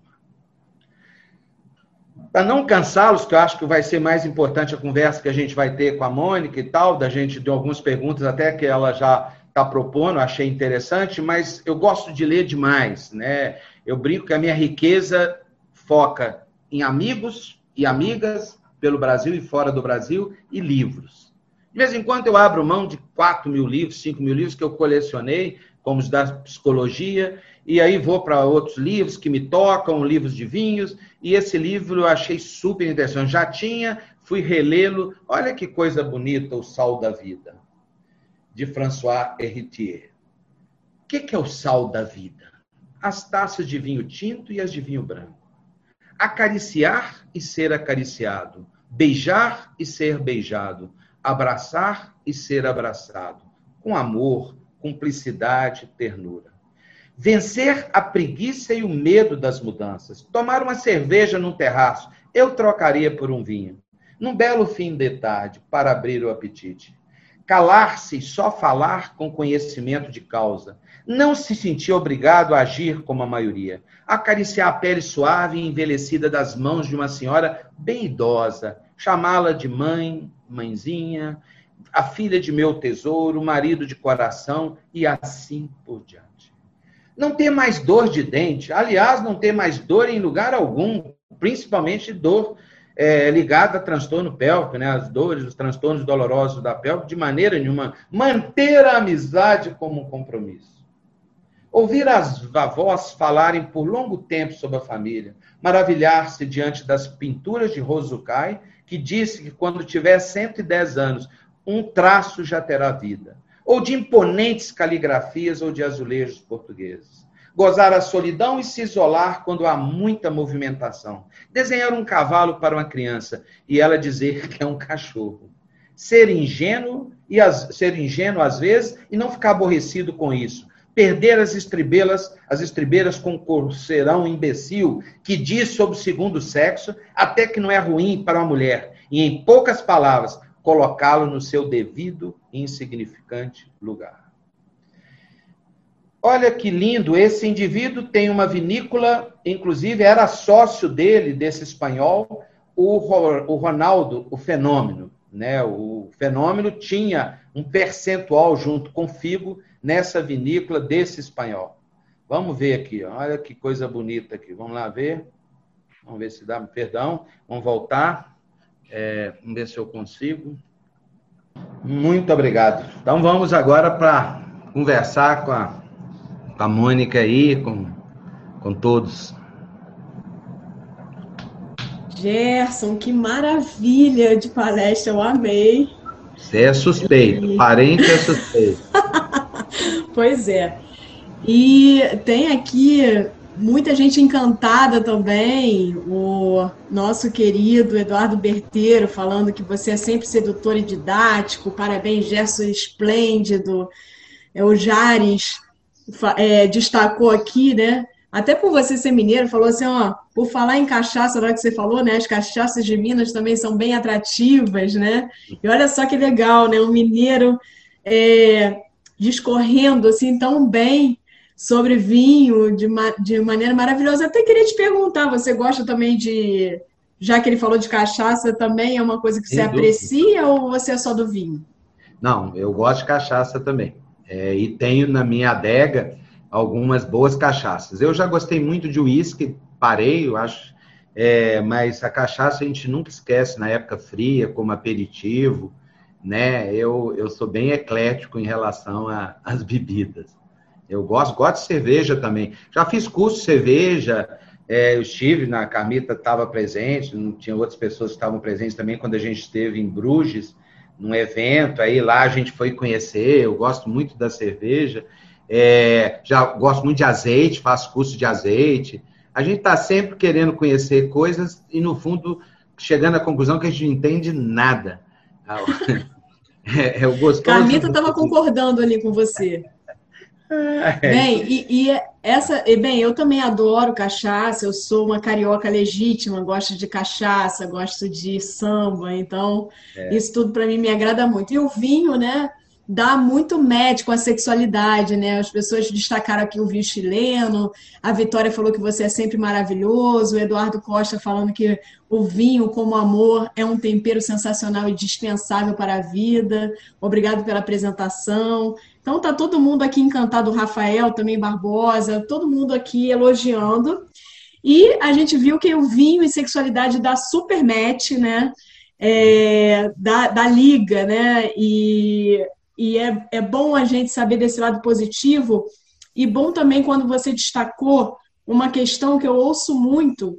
Para não cansá-los, que eu acho que vai ser mais importante a conversa que a gente vai ter com a Mônica e tal, da gente de algumas perguntas até que ela já está propondo, achei interessante, mas eu gosto de ler demais, né? Eu brinco que a minha riqueza foca em amigos e amigas pelo Brasil e fora do Brasil e livros. De vez em quando eu abro mão de 4 mil livros, 5 mil livros que eu colecionei, como os da psicologia, e aí vou para outros livros que me tocam, livros de vinhos, e esse livro eu achei super interessante. Já tinha, fui relê-lo. Olha que coisa bonita, O Sal da Vida, de François Héritier. O que é o sal da vida? As taças de vinho tinto e as de vinho branco. Acariciar e ser acariciado. Beijar e ser beijado. Abraçar e ser abraçado. Com amor, cumplicidade, ternura. Vencer a preguiça e o medo das mudanças. Tomar uma cerveja num terraço, eu trocaria por um vinho. Num belo fim de tarde, para abrir o apetite. Calar-se e só falar com conhecimento de causa. Não se sentir obrigado a agir como a maioria. Acariciar a pele suave e envelhecida das mãos de uma senhora bem idosa. Chamá-la de mãe, mãezinha, a filha de meu tesouro, marido de coração e assim por diante não ter mais dor de dente, aliás, não ter mais dor em lugar algum, principalmente dor é, ligada a transtorno pélvico, né? as dores, os transtornos dolorosos da pélvica, de maneira nenhuma. Manter a amizade como um compromisso. Ouvir as avós falarem por longo tempo sobre a família, maravilhar-se diante das pinturas de Rosukai, que disse que quando tiver 110 anos, um traço já terá vida ou de imponentes caligrafias ou de azulejos portugueses. Gozar a solidão e se isolar quando há muita movimentação. Desenhar um cavalo para uma criança e ela dizer que é um cachorro. Ser ingênuo e as, ser ingênuo às vezes e não ficar aborrecido com isso. Perder as estribeiras, as estribeiras com corceirão imbecil que diz sobre o segundo sexo até que não é ruim para uma mulher. E em poucas palavras, colocá-lo no seu devido e insignificante lugar. Olha que lindo, esse indivíduo tem uma vinícola, inclusive era sócio dele, desse espanhol, o, Ronaldo, o fenômeno. Né? O fenômeno tinha um percentual junto com Figo nessa vinícola desse espanhol. Vamos ver aqui, olha que coisa bonita aqui. Vamos lá ver. Vamos ver se dá, perdão. Vamos voltar. É, vamos ver se eu consigo. Muito obrigado. Então vamos agora para conversar com a, com a Mônica aí, com, com todos. Gerson, que maravilha de palestra, eu amei. Você é suspeito, parente é suspeito. pois é. E tem aqui muita gente encantada também. O nosso querido Eduardo Berteiro falando que você é sempre sedutor e didático. Parabéns, Gerson esplêndido. É, o Jares é, destacou aqui, né? Até por você ser mineiro, falou assim, ó, por falar em cachaça, na hora que você falou, né? As cachaças de Minas também são bem atrativas, né? E olha só que legal, né? Um mineiro é, discorrendo assim tão bem sobre vinho de, de maneira maravilhosa. Até queria te perguntar, você gosta também de. Já que ele falou de cachaça, também é uma coisa que você aprecia ou você é só do vinho? Não, eu gosto de cachaça também. É, e tenho na minha adega algumas boas cachaças. Eu já gostei muito de uísque, parei, eu acho, é, mas a cachaça a gente nunca esquece na época fria, como aperitivo, né? Eu, eu sou bem eclético em relação às bebidas. Eu gosto, gosto de cerveja também. Já fiz curso de cerveja, é, eu estive na Carmita, estava presente, não tinha outras pessoas que estavam presentes também quando a gente esteve em Bruges, num evento, aí lá a gente foi conhecer, eu gosto muito da cerveja, é, já gosto muito de azeite, faço curso de azeite. A gente está sempre querendo conhecer coisas e, no fundo, chegando à conclusão que a gente não entende nada. É, é o gostoso. Estava concordando ali com você. É. Bem, e, e, essa, e bem, eu também adoro cachaça, eu sou uma carioca legítima, gosto de cachaça, gosto de samba, então é. isso tudo para mim me agrada muito. E o vinho, né, dá muito match com a sexualidade, né? As pessoas destacaram aqui o vinho chileno, a Vitória falou que você é sempre maravilhoso, o Eduardo Costa falando que o vinho, como amor, é um tempero sensacional e dispensável para a vida. Obrigado pela apresentação. Então tá todo mundo aqui encantado, Rafael também Barbosa, todo mundo aqui elogiando. E a gente viu que o vinho e sexualidade dá super match, né? É, da, da liga, né? E, e é, é bom a gente saber desse lado positivo. E bom também quando você destacou uma questão que eu ouço muito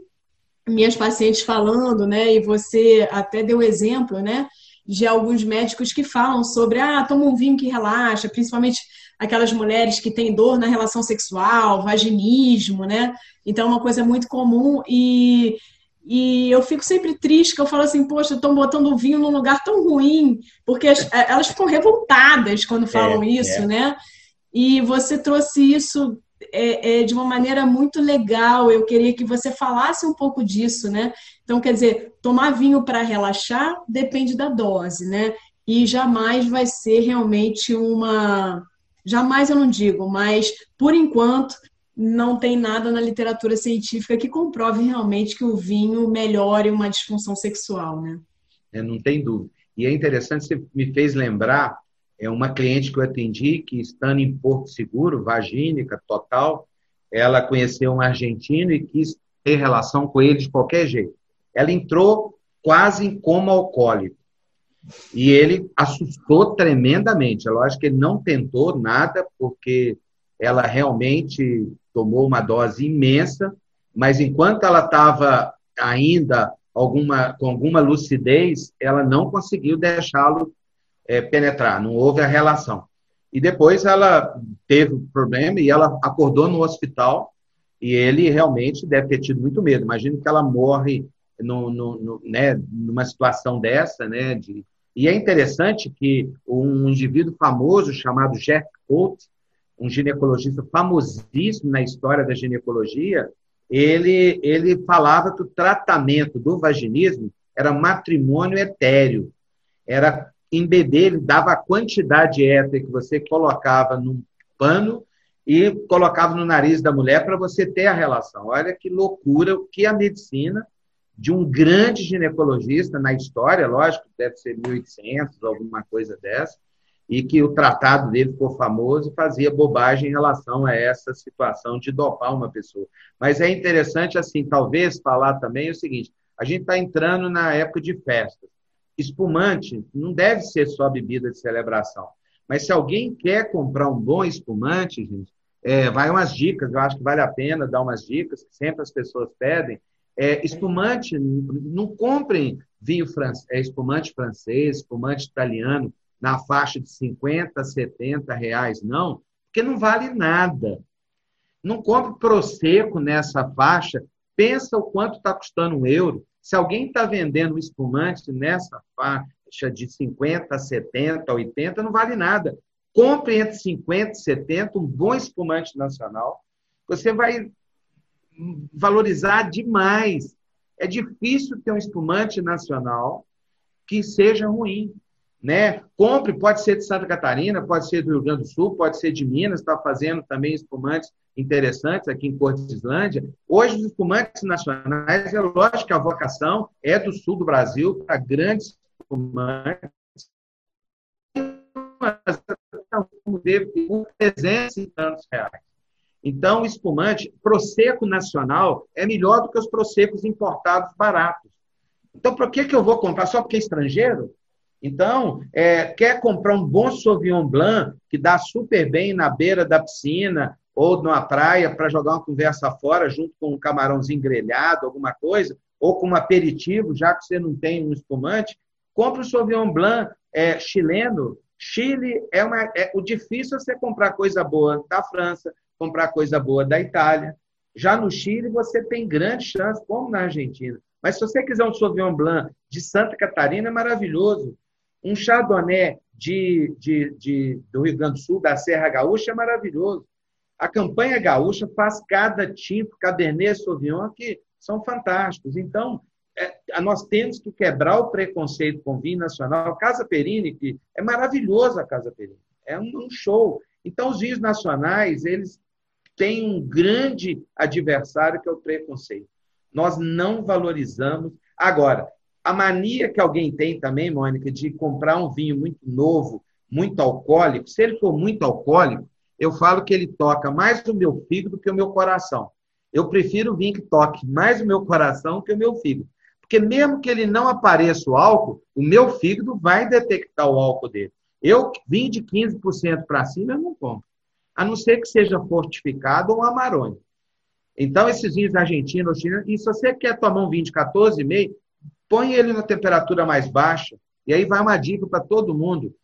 minhas pacientes falando, né? E você até deu exemplo, né? De alguns médicos que falam sobre, ah, toma um vinho que relaxa, principalmente aquelas mulheres que têm dor na relação sexual, vaginismo, né? Então é uma coisa muito comum e, e eu fico sempre triste que eu falo assim, poxa, estão botando o vinho num lugar tão ruim, porque as, é, elas ficam revoltadas quando falam é, isso, é. né? E você trouxe isso é, é, de uma maneira muito legal. Eu queria que você falasse um pouco disso, né? Então, quer dizer, tomar vinho para relaxar depende da dose, né? E jamais vai ser realmente uma. Jamais eu não digo, mas por enquanto não tem nada na literatura científica que comprove realmente que o vinho melhore uma disfunção sexual, né? É, não tem dúvida. E é interessante, você me fez lembrar é uma cliente que eu atendi, que estando em Porto Seguro, vagínica, total, ela conheceu um argentino e quis ter relação com ele de qualquer jeito. Ela entrou quase em coma alcoólico. E ele assustou tremendamente. É lógico que ele não tentou nada, porque ela realmente tomou uma dose imensa, mas enquanto ela estava ainda alguma, com alguma lucidez, ela não conseguiu deixá-lo é, penetrar, não houve a relação. E depois ela teve problema e ela acordou no hospital e ele realmente deve ter tido muito medo. Imagino que ela morre no, no, no, né, numa situação dessa, né? De... E é interessante que um indivíduo famoso chamado Jeff Coates, um ginecologista famosíssimo na história da ginecologia, ele, ele falava que o tratamento do vaginismo era matrimônio etéreo. Era em bebê, ele dava a quantidade de éter que você colocava num pano e colocava no nariz da mulher para você ter a relação. Olha que loucura que a medicina de um grande ginecologista na história, lógico, deve ser 1800, alguma coisa dessa, e que o tratado dele ficou famoso e fazia bobagem em relação a essa situação de dopar uma pessoa. Mas é interessante, assim, talvez falar também o seguinte: a gente está entrando na época de festas espumante não deve ser só bebida de celebração. Mas se alguém quer comprar um bom espumante, gente, é, vai umas dicas, eu acho que vale a pena dar umas dicas, que sempre as pessoas pedem. É, espumante, não comprem vinho francês, é, espumante francês, espumante italiano, na faixa de 50, 70 reais, não, porque não vale nada. Não compre Prosecco nessa faixa, pensa o quanto está custando um euro, se alguém está vendendo um espumante nessa faixa de 50, 70, 80, não vale nada. Compre entre 50 e 70 um bom espumante nacional. Você vai valorizar demais. É difícil ter um espumante nacional que seja ruim. Né? Compre, pode ser de Santa Catarina, pode ser do Rio Grande do Sul, pode ser de Minas, está fazendo também espumantes interessantes aqui em Cortislândia. Hoje, os espumantes nacionais, é lógico que a vocação é do sul do Brasil para grandes espumantes. Por 300 e tantos reais. Então, o espumante, Prosecco nacional, é melhor do que os Prosecos importados baratos. Então, por que, que eu vou comprar? Só porque é estrangeiro? Então, é, quer comprar um bom Sauvignon Blanc, que dá super bem na beira da piscina ou numa praia para jogar uma conversa fora junto com um camarãozinho grelhado, alguma coisa, ou com um aperitivo, já que você não tem um espumante, compre o Sauvignon Blanc é, chileno, Chile é, uma, é o difícil é você comprar coisa boa da França, comprar coisa boa da Itália. Já no Chile você tem grande chance, como na Argentina. Mas se você quiser um Sauvignon Blanc de Santa Catarina, é maravilhoso. Um Chardonnay de, de, de, do Rio Grande do Sul, da Serra Gaúcha, é maravilhoso. A campanha gaúcha faz cada tipo, Cabernet Sauvignon, que são fantásticos. Então, é, nós temos que quebrar o preconceito com vinho nacional. Casa Perini, que é maravilhosa a Casa Perini, é um, um show. Então, os vinhos nacionais, eles têm um grande adversário, que é o preconceito. Nós não valorizamos. Agora, a mania que alguém tem também, Mônica, de comprar um vinho muito novo, muito alcoólico, se ele for muito alcoólico, eu falo que ele toca mais o meu fígado que o meu coração. Eu prefiro o vinho que toque mais o meu coração que o meu fígado. Porque mesmo que ele não apareça o álcool, o meu fígado vai detectar o álcool dele. Eu, vinho de 15% para cima, eu não compro. A não ser que seja fortificado ou amarone. Então, esses vinhos argentinos, chilenos, e se você quer tomar um vinho de 14,5, põe ele na temperatura mais baixa. E aí vai uma dica para todo mundo.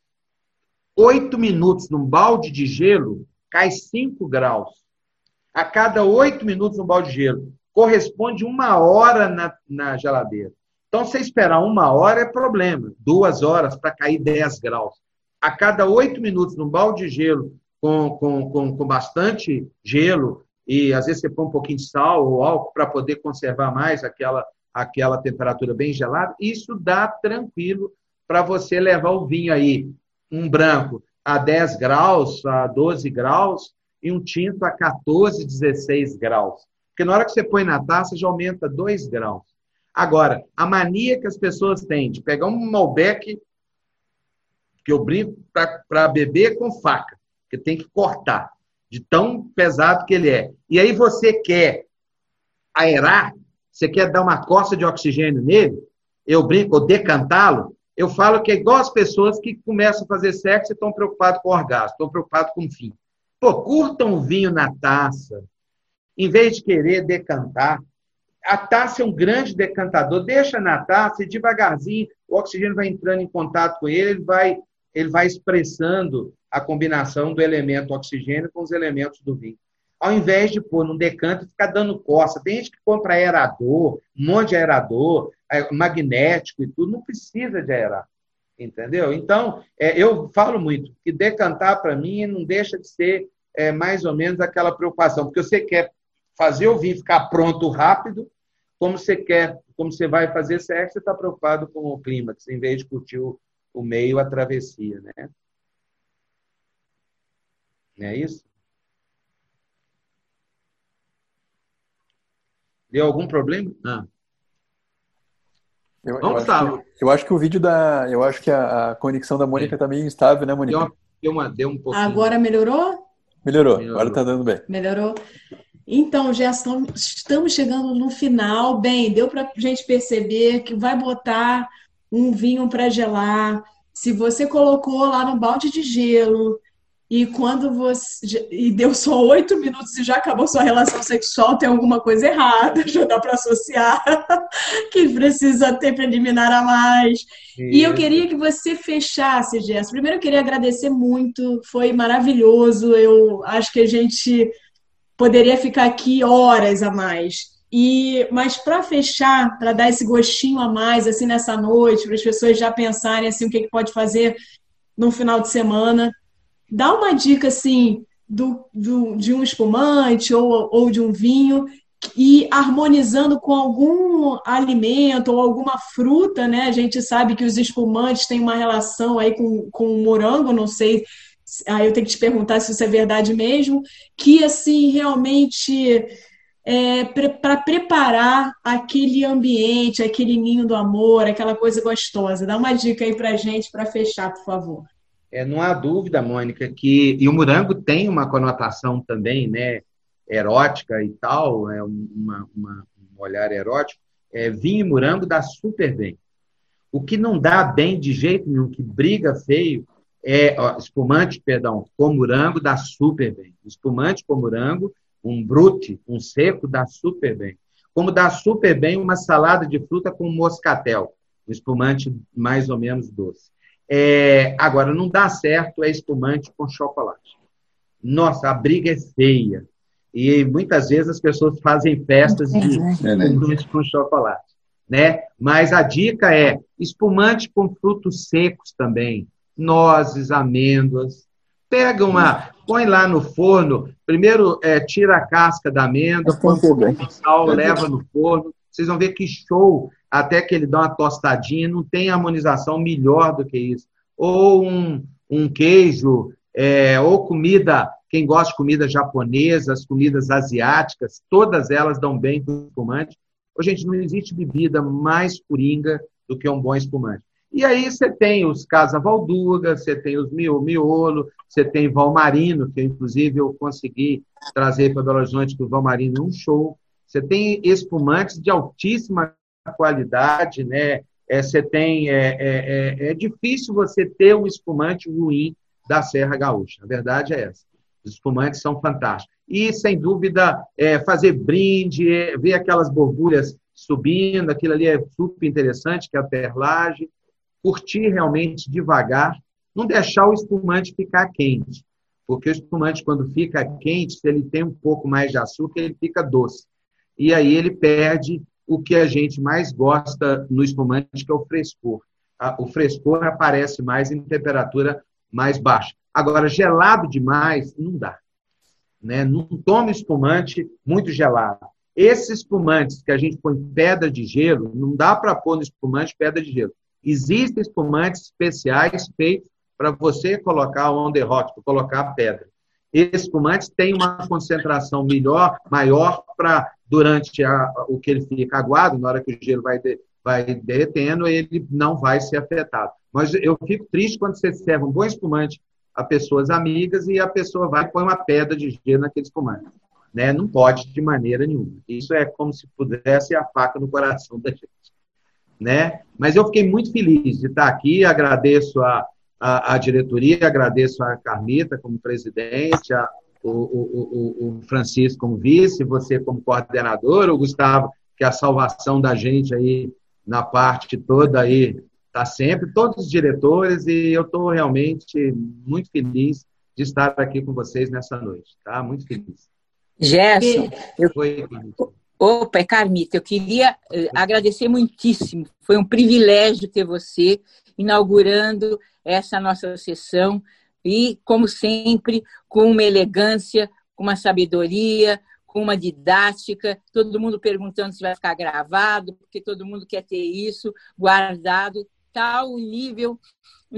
Oito minutos num balde de gelo, cai 5 graus. A cada oito minutos num balde de gelo corresponde uma hora na, na geladeira. Então, se esperar uma hora é problema. Duas horas para cair 10 graus. A cada oito minutos, num balde de gelo, com, com, com, com bastante gelo, e às vezes você põe um pouquinho de sal ou álcool para poder conservar mais aquela, aquela temperatura bem gelada, isso dá tranquilo para você levar o vinho aí, um branco a 10 graus, a 12 graus, e um tinto a 14, 16 graus. Porque na hora que você põe na taça, já aumenta 2 graus. Agora, a mania que as pessoas têm de pegar um Malbec, que eu brinco, para beber com faca, que tem que cortar, de tão pesado que ele é. E aí você quer aerar, você quer dar uma costa de oxigênio nele, eu brinco, ou decantá-lo, eu falo que é igual as pessoas que começam a fazer sexo e estão preocupados com o orgasmo, estão preocupados com o fim. Pô, curtam o vinho na taça, em vez de querer decantar, a taça é um grande decantador, deixa na taça e devagarzinho o oxigênio vai entrando em contato com ele, ele vai, ele vai expressando a combinação do elemento oxigênio com os elementos do vinho. Ao invés de pôr num decanto e ficar dando coça. Tem gente que compra aerador, um monte de aerador, é, magnético e tudo, não precisa de aerar. Entendeu? Então, é, eu falo muito que decantar para mim não deixa de ser é, mais ou menos aquela preocupação, porque você quer fazer o vinho ficar pronto rápido, como você quer, como você vai fazer sexo, você está preocupado com o clímax, em vez de curtir o, o meio, a travessia, né? Não é isso? Deu algum problema? Ah. Eu, eu, acho que, eu, acho que, o vídeo da. Eu acho que a, a conexão da Mônica está meio instável, né, Mônica? Deu, uma, deu, uma, deu um pouquinho. Agora melhorou? Melhorou, melhorou. agora está dando bem. Melhorou. Então, já estamos chegando no final. Bem, deu para a gente perceber que vai botar um vinho para gelar. Se você colocou lá no balde de gelo e quando você e deu só oito minutos e já acabou sua relação sexual, tem alguma coisa errada. Já dá para associar que precisa ter preliminar a mais. E eu queria que você fechasse, Jess. Primeiro, eu queria agradecer muito. Foi maravilhoso. Eu acho que a gente poderia ficar aqui horas a mais. E, mas para fechar, para dar esse gostinho a mais assim nessa noite, para as pessoas já pensarem assim o que, que pode fazer no final de semana, dá uma dica assim do, do, de um espumante ou, ou de um vinho e harmonizando com algum alimento ou alguma fruta, né? A gente sabe que os espumantes têm uma relação aí com, com o morango, não sei aí eu tenho que te perguntar se isso é verdade mesmo, que assim realmente é, para preparar aquele ambiente, aquele ninho do amor, aquela coisa gostosa. Dá uma dica aí para gente para fechar, por favor. É, não há dúvida, Mônica, que e o morango tem uma conotação também, né, erótica e tal, é uma, uma, um olhar erótico. É, vinho e morango dá super bem. O que não dá bem de jeito nenhum, que briga feio, é ó, espumante, perdão, com morango dá super bem. Espumante com morango, um brute, um seco, dá super bem. Como dá super bem uma salada de fruta com moscatel, um espumante mais ou menos doce. É, agora, não dá certo é espumante com chocolate. Nossa, a briga é feia. E muitas vezes as pessoas fazem festas de espumante com chocolate. Né? Mas a dica é espumante com frutos secos também, nozes, amêndoas. Pega uma, põe lá no forno. Primeiro é, tira a casca da amêndoa, põe um sal, leva no forno. Vocês vão ver que show até que ele dá uma tostadinha, não tem harmonização melhor do que isso. Ou um, um queijo, é, ou comida, quem gosta de comida japonesa, as comidas asiáticas, todas elas dão bem com espumante. Ô, gente, não existe bebida mais coringa do que um bom espumante. E aí você tem os Casa Valduga, você tem os Miolo, você tem Valmarino, que inclusive eu consegui trazer para Belo Horizonte, que o Valmarino é um show. Você tem espumantes de altíssima qualidade, né? É, você tem é, é, é, é difícil você ter um espumante ruim da Serra Gaúcha. A verdade é essa. Os espumantes são fantásticos. E, sem dúvida, é, fazer brinde, é, ver aquelas borbulhas subindo, aquilo ali é super interessante, que é a perlagem. Curtir realmente devagar, não deixar o espumante ficar quente. Porque o espumante, quando fica quente, se ele tem um pouco mais de açúcar, ele fica doce. E aí ele perde o que a gente mais gosta no espumante, que é o frescor. O frescor aparece mais em temperatura mais baixa. Agora, gelado demais, não dá. Né? Não tome espumante muito gelado. Esses espumantes que a gente põe pedra de gelo, não dá para pôr no espumante pedra de gelo. Existem espumantes especiais feitos para você colocar on the hot, para colocar a pedra. Espumantes têm uma concentração melhor, maior para durante a, o que ele fica aguado, na hora que o gelo vai, de, vai derretendo, ele não vai ser afetado. Mas eu fico triste quando você serve um bom espumante a pessoas amigas e a pessoa vai e põe uma pedra de gelo naquele espumante. Né? Não pode de maneira nenhuma. Isso é como se pudesse a faca no coração da gente. Né? Mas eu fiquei muito feliz de estar aqui, agradeço a, a, a diretoria, agradeço a Carmita como presidente, a, o, o, o, Francisco como vice, você como coordenador, o Gustavo, que é a salvação da gente aí na parte toda aí, está sempre, todos os diretores, e eu estou realmente muito feliz de estar aqui com vocês nessa noite, tá? Muito feliz. Gerson, eu... Opa, é Carmita, eu queria eh, agradecer muitíssimo. Foi um privilégio ter você inaugurando essa nossa sessão e, como sempre, com uma elegância, com uma sabedoria, com uma didática, todo mundo perguntando se vai ficar gravado, porque todo mundo quer ter isso guardado, tal o nível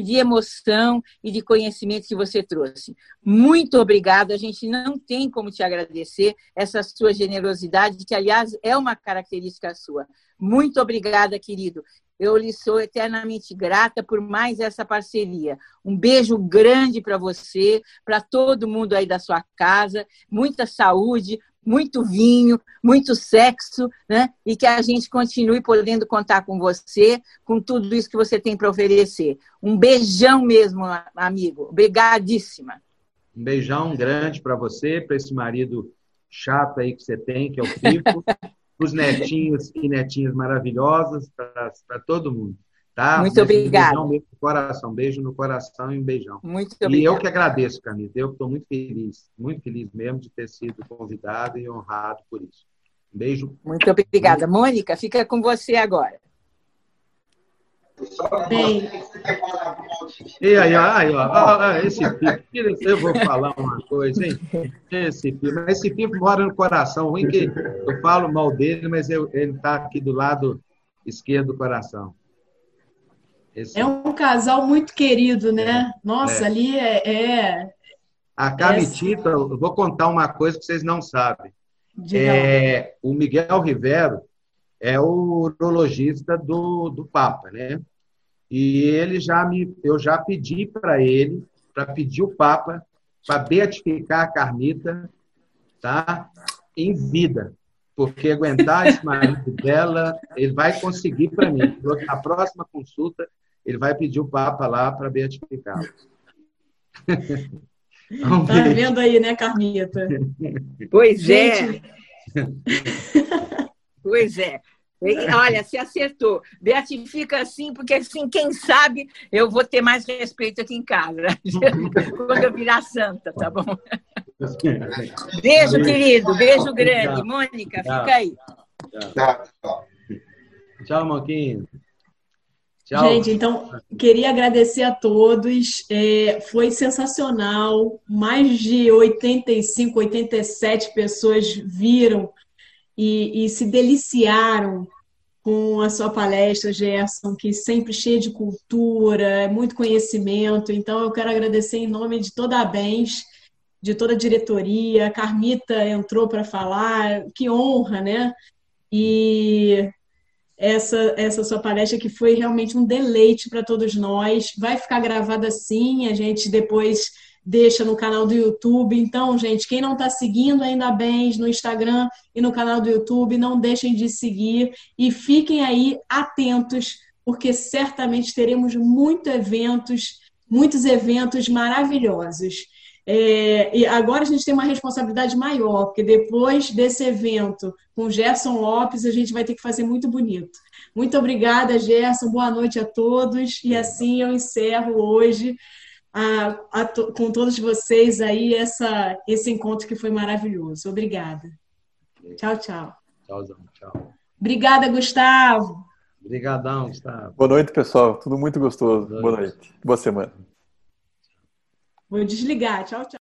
de emoção e de conhecimento que você trouxe. Muito obrigada, a gente não tem como te agradecer essa sua generosidade, que, aliás, é uma característica sua. Muito obrigada, querido. Eu lhe sou eternamente grata por mais essa parceria. Um beijo grande para você, para todo mundo aí da sua casa. Muita saúde, muito vinho, muito sexo, né? E que a gente continue podendo contar com você, com tudo isso que você tem para oferecer. Um beijão mesmo, amigo. Obrigadíssima. Um beijão grande para você, para esse marido chato aí que você tem, que é o Pipo. os netinhos e netinhas maravilhosas, para todo mundo. Tá? Muito obrigada. Um beijão no coração, beijo no coração e um beijão. Muito obrigada. E eu que agradeço, Camila. Eu estou muito feliz, muito feliz mesmo de ter sido convidado e honrado por isso. Um beijo. Muito obrigada. Mônica, fica com você agora. Bem. E aí, aí, ó, esse filho, eu vou falar uma coisa, hein? Esse filho, mas esse filho mora no coração, ruim que eu falo mal dele, mas eu, ele está aqui do lado esquerdo do coração. Esse... É um casal muito querido, né? Nossa, é. ali é, é... A Camitita, eu vou contar uma coisa que vocês não sabem. É, o Miguel Rivero é o urologista do, do Papa, né? E ele já me, eu já pedi para ele, para pedir o Papa para beatificar a Carmita, tá? Em vida, porque aguentar esse marido dela, ele vai conseguir para mim. Na próxima consulta, ele vai pedir o Papa lá para beatificá-lo. Tá vendo aí, né, Carmita? Pois é. Pois é. Olha, se acertou. Beatifica assim, porque assim, quem sabe eu vou ter mais respeito aqui em casa, quando eu virar santa, tá bom? Beijo, querido. Beijo grande. Mônica, fica aí. Tchau. Tchau, Moquinho. Tchau. Gente, então, queria agradecer a todos. É, foi sensacional. Mais de 85, 87 pessoas viram e, e se deliciaram com a sua palestra, Gerson, que sempre cheia de cultura, muito conhecimento. Então, eu quero agradecer em nome de toda a Bens, de toda a diretoria. A Carmita entrou para falar, que honra, né? E essa, essa sua palestra que foi realmente um deleite para todos nós. Vai ficar gravada sim, a gente depois deixa no canal do YouTube. Então, gente, quem não está seguindo ainda bem no Instagram e no canal do YouTube, não deixem de seguir e fiquem aí atentos, porque certamente teremos muitos eventos, muitos eventos maravilhosos. É, e agora a gente tem uma responsabilidade maior, porque depois desse evento com Gerson Lopes, a gente vai ter que fazer muito bonito. Muito obrigada, Gerson. Boa noite a todos. E assim eu encerro hoje a, a, com todos vocês aí essa, esse encontro que foi maravilhoso. Obrigada. Tchau, tchau. Tchauzão, tchau. Obrigada, Gustavo. Obrigadão, Gustavo. Boa noite, pessoal. Tudo muito gostoso. Boa noite. Boa, noite. Boa semana. Vou desligar. Tchau, tchau.